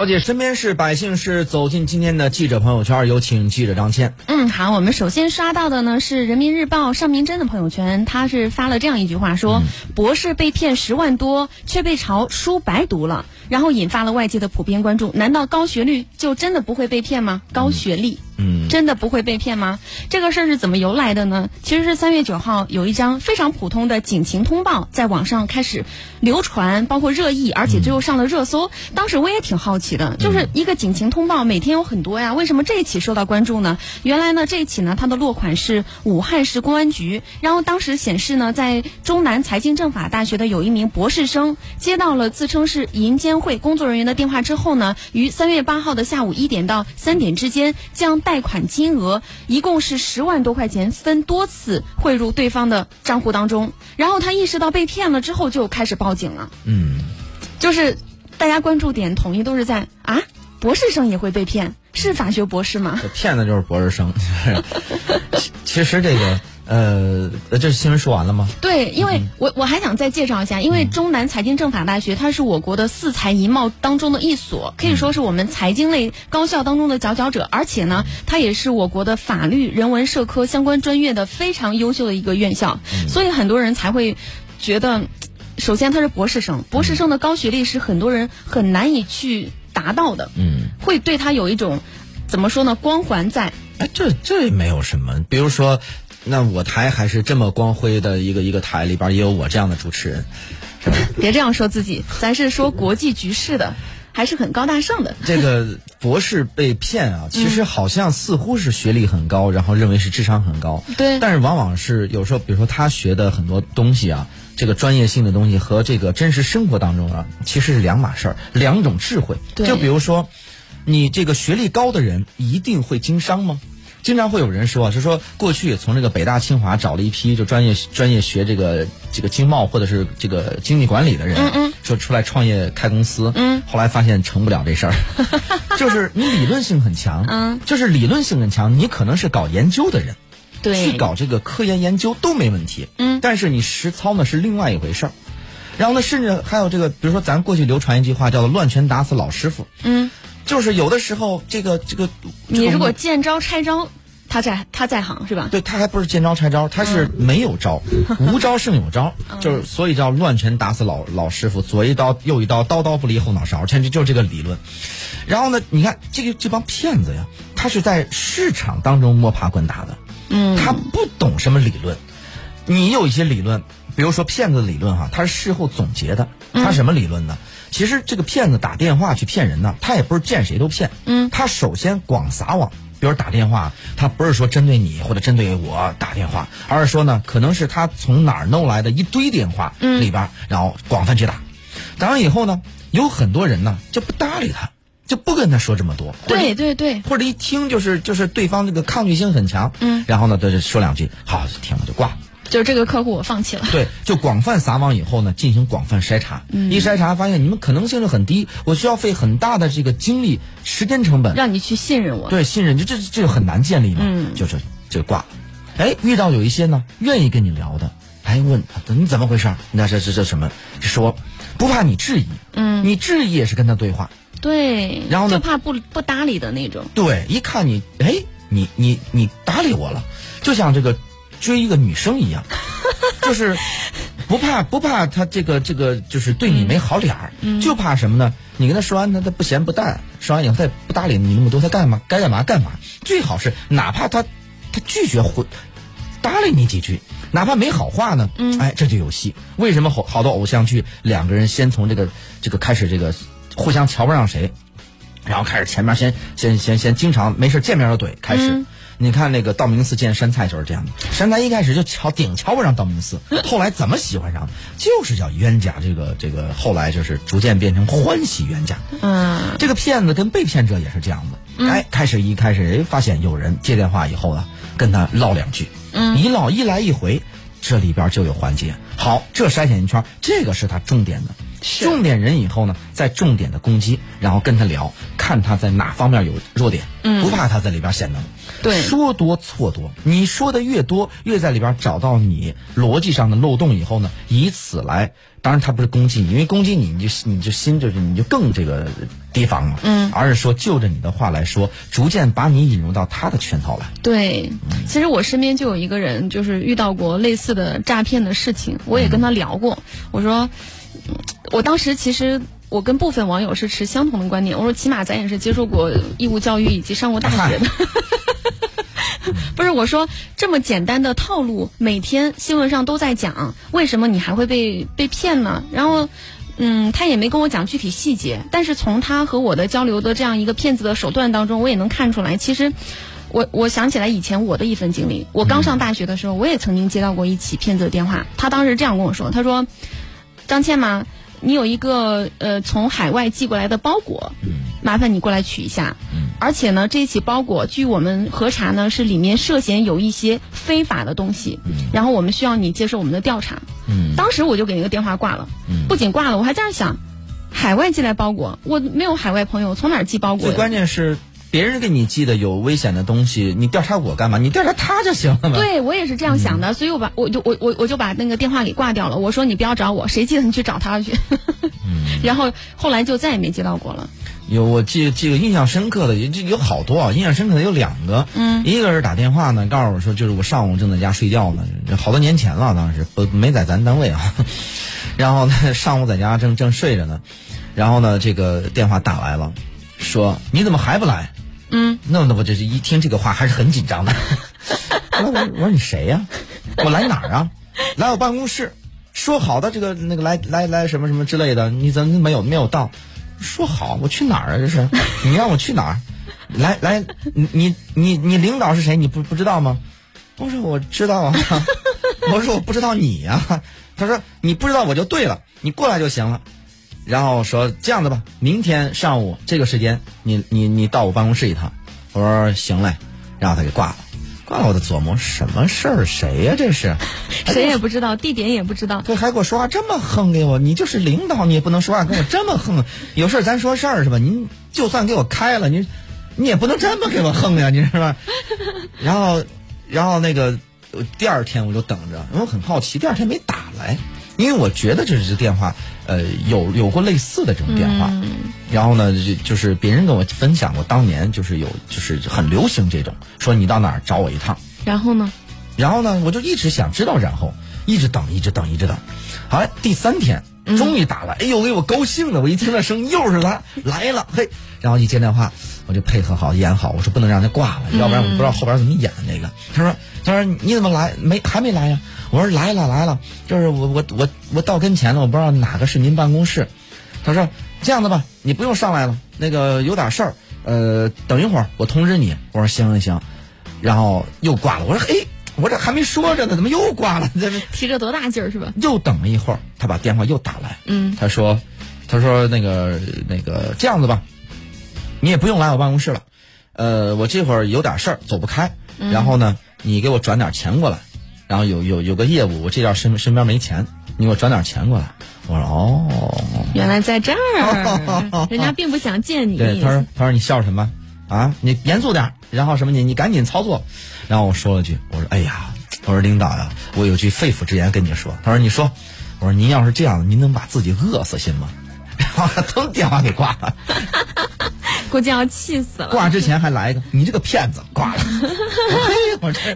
了解身边事，百姓是，走进今天的记者朋友圈，有请记者张倩。嗯，好，我们首先刷到的呢是人民日报尚明真的朋友圈，他是发了这样一句话，说、博士被骗十万多，却被嘲书白读了，然后引发了外界的普遍关注。难道高学历就真的不会被骗吗？高学历。嗯，真的不会被骗吗？这个事儿是怎么由来的呢？其实是三月九号有一张非常普通的警情通报在网上开始流传，包括热议，而且最后上了热搜。当时我也挺好奇的，就是一个警情通报，每天有很多呀，为什么这一起受到关注呢？原来呢，这一起呢，它的落款是武汉市公安局，然后当时显示呢，在中南财经政法大学的有一名博士生接到了自称是银监会工作人员的电话之后呢，于三月八号的下午一点到三点之间将贷款金额一共是十万多块钱，分多次汇入对方的账户当中。然后他意识到被骗了之后，就开始报警了。嗯，就是大家关注点统一都是在啊，博士生也会被骗，是法学博士吗？骗的就是博士生。其其实这个，呃，这新闻说完了吗？对，因为我我还想再介绍一下，因为中南财经政法大学它是我国的四财一贸当中的一所，可以说是我们财经类高校当中的佼佼者，而且呢，它也是我国的法律、人文、社科相关专业的非常优秀的一个院校，所以很多人才会觉得，首先他是博士生，博士生的高学历是很多人很难以去达到的，嗯，会对他有一种怎么说呢光环在。哎，这这没有什么。比如说，那我台还是这么光辉的一个一个台，里边也有我这样的主持人？别这样说自己，咱是说国际局势的，还是很高大上的。这个博士被骗啊，其实好像似乎是学历很高，然后认为是智商很高。对但是往往是有时候，比如说他学的很多东西啊，这个专业性的东西和这个真实生活当中啊，其实是两码事儿，两种智慧。对就比如说，你这个学历高的人一定会经商吗？经常会有人说啊，是说过去从这个北大清华找了一批就专业专业学这个这个经贸或者是这个经济管理的人，嗯嗯。说出来创业开公司，嗯，后来发现成不了这事儿，就是你理论性很强，嗯，就是理论性很强，你可能是搞研究的人，对。去搞这个科研研究都没问题，嗯。但是你实操呢是另外一回事儿。然后呢，甚至还有这个，比如说咱过去流传一句话叫做“乱拳打死老师傅”，嗯，就是有的时候这个这个，你如果见招拆招，他在他在行是吧？对他还不是见招拆招，他是嗯没有招，无招胜有招，就是所以叫乱拳打死老老师傅，左一刀右一刀，刀刀不离后脑勺，这就是这个理论。然后呢，你看这个这帮骗子呀，他是在市场当中摸爬滚打的，嗯，他不懂什么理论。你有一些理论，比如说骗子理论哈，他是事后总结的。他什么理论呢？其实这个骗子打电话去骗人呢，他也不是见谁都骗。嗯，他首先广撒网，比如打电话，他不是说针对你或者针对我打电话，而是说呢，可能是他从哪儿弄来的一堆电话嗯里边，然后广泛去打。打完以后呢，有很多人呢就不搭理他，就不跟他说这么多。对对对，或者一听就是就是对方这个抗拒性很强，嗯，然后呢，他就说两句，好听了就挂了。就是这个客户我放弃了。对，就广泛撒网以后呢，进行广泛筛查，嗯一筛查发现你们可能性是很低，我需要费很大的这个精力、时间成本，让你去信任我。对信任，就这这就很难建立嘛，嗯就是就挂了。哎，遇到有一些呢愿意跟你聊的，哎问你怎么回事儿？那这这这什么？说不怕你质疑，嗯，你质疑也是跟他对话，对，然后呢就怕不不搭理的那种。对，一看你，哎，你你你搭理我了，就像这个追一个女生一样，就是不怕不怕他这个这个就是对你没好脸儿，就怕什么呢？你跟他说完他他不咸不淡，说完以后他也不搭理你那么多，他干嘛该干嘛干嘛。最好是哪怕他他拒绝回搭理你几句，哪怕没好话呢，哎，这就有戏。为什么好好多偶像剧两个人先从这个这个开始这个互相瞧不上谁？然后开始前面先先先先经常没事见面就怼，开始。嗯你看那个道明寺见山菜就是这样的，山菜一开始就瞧顶瞧不上道明寺，后来怎么喜欢上？就是叫冤家，这个这个后来就是逐渐变成欢喜冤家。嗯，这个骗子跟被骗者也是这样的，哎，开始一开始哎发现有人接电话以后呢，跟他唠两句，嗯一唠一来一回，这里边就有环节。好，这筛选一圈，这个是他重点的。重点人以后呢，再重点的攻击，然后跟他聊，看他在哪方面有弱点，嗯不怕他在里边显能。对说多错多，你说的越多，越在里边找到你逻辑上的漏洞以后呢，以此来，当然他不是攻击你，因为攻击你，你就你就心就是你就更这个提防了，嗯，而是说就着你的话来说，逐渐把你引入到他的圈套来。对，其实我身边就有一个人，就是遇到过类似的诈骗的事情，我也跟他聊过。我说，嗯我当时其实我跟部分网友是持相同的观点。我说，起码咱也是接受过义务教育以及上过大学的。不是我说这么简单的套路，每天新闻上都在讲，为什么你还会被被骗呢？然后。嗯，他也没跟我讲具体细节，但是从他和我的交流的这样一个骗子的手段当中，我也能看出来，其实我我想起来以前我的一份经历，我刚上大学的时候，我也曾经接到过一起骗子的电话。他当时这样跟我说：“他说，张倩嘛，你有一个呃从海外寄过来的包裹，麻烦你过来取一下。而且呢，这起包裹据我们核查呢，是里面涉嫌有一些非法的东西，然后我们需要你接受我们的调查。嗯当时我就给那个电话挂了，不仅挂了，我还这样想：海外寄来包裹，我没有海外朋友，从哪儿寄包裹最？关键是别人给你寄的有危险的东西，你调查我干嘛？你调查他就行了嘛。对，我也是这样想的，所以我把我就我我我就把那个电话给挂掉了。我说你不要找我，谁寄的你去找他去。然后后来就再也没接到过了。有我记记个印象深刻的，有有好多啊，印象深刻的有两个。嗯，一个是打电话呢，告诉我说，就是我上午正在家睡觉呢，好多年前了，当时不没在咱单位啊。然后呢，上午在家正正睡着呢，然后呢，这个电话打来了，说你怎么还不来？嗯，那那我这是一听这个话还是很紧张的。我说我我说你谁呀、我来哪儿啊？来我办公室，说好的这个那个来来来什么什么之类的，你怎么没有没有到？说好我去哪儿啊？这是 你让我去哪儿？来来，你你你你领导是谁？你不不知道吗？我说我知道啊。我说我不知道你呀、他说你不知道我就对了，你过来就行了。然后说这样子吧，明天上午这个时间，你你你到我办公室一趟。我说行嘞，然后他给挂了。我就琢磨什么事儿？谁呀、这是？谁也不知道，地点也不知道。对，还给我说话这么横给我，你就是领导，你也不能说话跟我这么横。有事儿咱说事儿是吧？您就算给我开了，您你也不能这么给我横呀，你是吧？然后，然后那个呃第二天我就等着，因为我很好奇，第二天没打来，因为我觉得这是电话，呃，有有过类似的这种电话。然后呢，就就是别人跟我分享过，当年就是有就是很流行这种，说你到哪儿找我一趟。然后呢？然后呢，我就一直想知道，然后一直等，一直等，一直等。好了，第三天终于打了，哎呦，喂我高兴的！我一听那声音，又是他来了，嘿，然后一接电话，我就配合好演好，我说不能让他挂了，要不然我不知道后边怎么演那个。他说，他说你怎么来没还没来呀？我说来了来了，就是我我我我到跟前了，我不知道哪个是您办公室。他说这样的吧，你不用上来了，那个有点事儿，呃，等一会儿我通知你。我说行行行，然后又挂了。我说嘿，我这还没说着呢，怎么又挂了？这这提着多大劲儿是吧？又等了一会儿，他把电话又打来。嗯，他说，他说那个那个这样子吧，你也不用来我办公室了，呃，我这会儿有点事儿走不开，然后呢，你给我转点钱过来，然后有有有个业务，我这点身身边没钱，你给我转点钱过来。我说哦，原来在这儿，人家并不想见你。对，他说他说你笑什么啊？你严肃点，然后什么你你赶紧操作。然后我说了句，我说哎呀，我说领导呀，我有句肺腑之言跟你说。他说你说，我说您要是这样，您能把自己饿死信吗？然后他腾电话给挂了，估计要气死了。挂之前还来一个你这个骗子，挂了。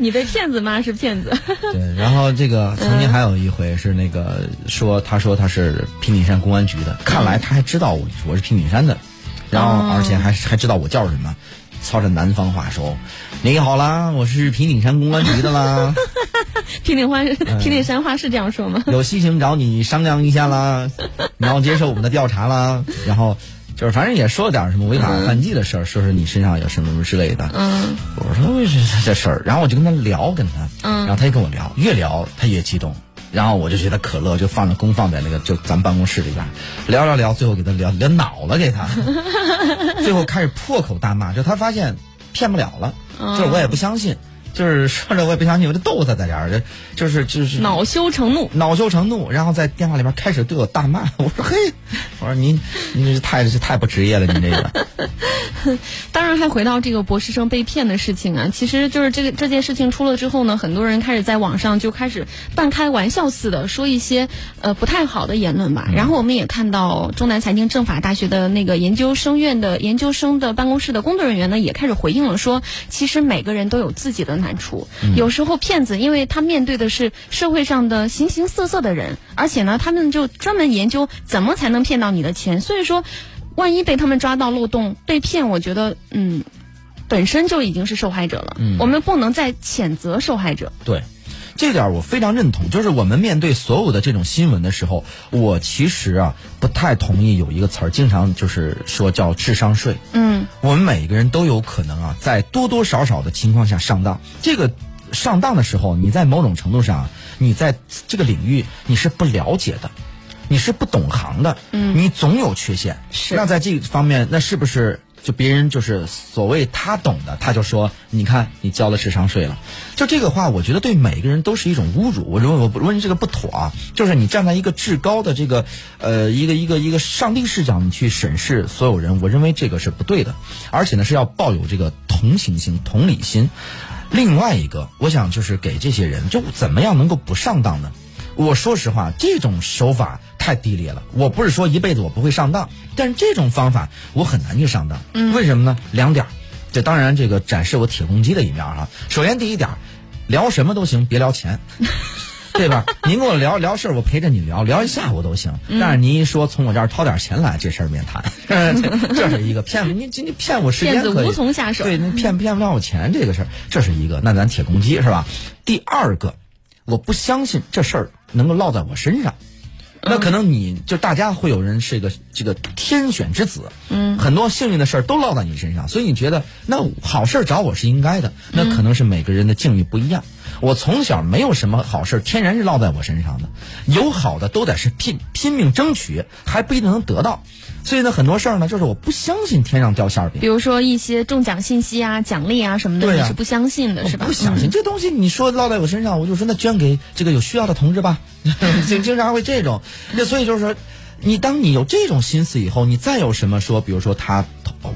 你被骗子骂是骗子。对，然后这个 曾经还有一回是那个说，他说他是平顶山公安局的，看来他还知道我我是平顶山的，然后而且还还知道我叫什么，操着南方话说：“你好啦，我是平顶山公安局的啦，平顶话，平顶山话是这样说吗？有事情找你商量一下啦，你要接受我们的调查啦。”然后就是反正也说了点什么违法犯纪的事儿，说是你身上有什么什么之类的。嗯我说为什么这事儿？然后我就跟他聊，跟他，嗯然后他就跟我聊，越聊他越激动，然后我就觉得可乐就放着公放在那个就咱办公室里边，聊聊聊，最后给他聊聊恼了，给他，最后开始破口大骂，就他发现骗不了了，嗯。就是我也不相信，就是说着我也不相信，我就逗他在这儿，就是就是恼羞成怒，恼羞成怒，然后在电话里边开始对我大骂。我说嘿，我说您您这太这太不职业了，您这个。当然，还回到这个博士生被骗的事情啊，其实就是这个这件事情出了之后呢，很多人开始在网上就开始半开玩笑似的说一些呃不太好的言论吧。然后我们也看到中南财经政法大学的那个研究生院的研究生的办公室的工作人员呢，也开始回应了，说其实每个人都有自己的难处，有时候骗子因为他面对的是社会上的形形色色的人，而且呢，他们就专门研究怎么才能骗到你的钱，所以说。万一被他们抓到漏洞被骗，我觉得嗯，本身就已经是受害者了。嗯，我们不能再谴责受害者。对，这点我非常认同。就是我们面对所有的这种新闻的时候，我其实啊不太同意有一个词儿，经常就是说叫智商税。嗯，我们每一个人都有可能啊，在多多少少的情况下上当。这个上当的时候，你在某种程度上，你在这个领域你是不了解的。你是不懂行的，嗯，你总有缺陷，是。那在这方面，那是不是就别人就是所谓他懂的，他就说，你看你交了智商税了，就这个话，我觉得对每个人都是一种侮辱。我认为我认为这个不妥啊，就是你站在一个至高的这个呃一个一个一个上帝视角，你去审视所有人，我认为这个是不对的，而且呢是要抱有这个同情心、同理心。另外一个，我想就是给这些人，就怎么样能够不上当呢？我说实话，这种手法太低劣了。我不是说一辈子我不会上当，但是这种方法我很难去上当。嗯，为什么呢？两点，这当然这个展示我铁公鸡的一面哈。首先第一点，聊什么都行，别聊钱，对吧？您跟我聊聊事儿，我陪着你聊聊一下午都行。但是您一说从我这儿掏点钱来，这事儿免谈。这是一个骗你，你骗我时间可以。无从下手。对，骗骗不了我钱这个事儿，这是一个。那咱铁公鸡是吧？第二个，我不相信这事儿。能够落在我身上，那可能你就大家会有人是一个这个天选之子，嗯，很多幸运的事儿都落在你身上，所以你觉得那好事找我是应该的，那可能是每个人的境遇不一样。我从小没有什么好事，天然是落在我身上的，有好的都得是拼拼命争取，还不一定能得到。所以呢，很多事儿呢，就是我不相信天上掉馅饼。比如说一些中奖信息啊、奖励啊什么的，你是不相信的，是吧？不相信 这东西，你说落在我身上，我就说那捐给这个有需要的同志吧。经经常会这种，那所以就是说，你当你有这种心思以后，你再有什么说，比如说他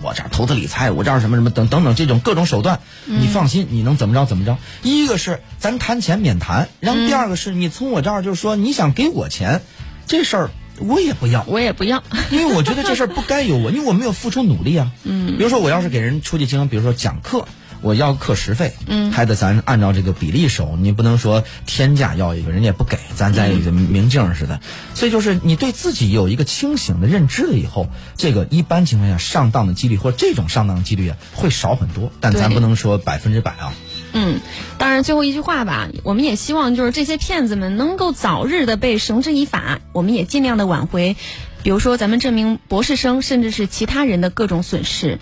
我这儿投资理财，我这儿什么什么等等等这种各种手段，你放心，你能怎么着怎么着。一个是咱谈钱免谈，然后第二个是你从我这儿就是说你想给我钱，这事儿。我也不要，我也不要，因为我觉得这事儿不该有我，因为我没有付出努力啊。嗯，比如说我要是给人出去经常，比如说讲课，我要课时费，嗯，还得咱按照这个比例收，你不能说天价要一个人家也不给，咱在明镜似的。所以就是你对自己有一个清醒的认知了以后，这个一般情况下上当的几率或这种上当的几率啊会少很多，但咱不能说百分之百啊。嗯，当然，最后一句话吧，我们也希望就是这些骗子们能够早日的被绳之以法，我们也尽量的挽回，比如说咱们这名博士生，甚至是其他人的各种损失。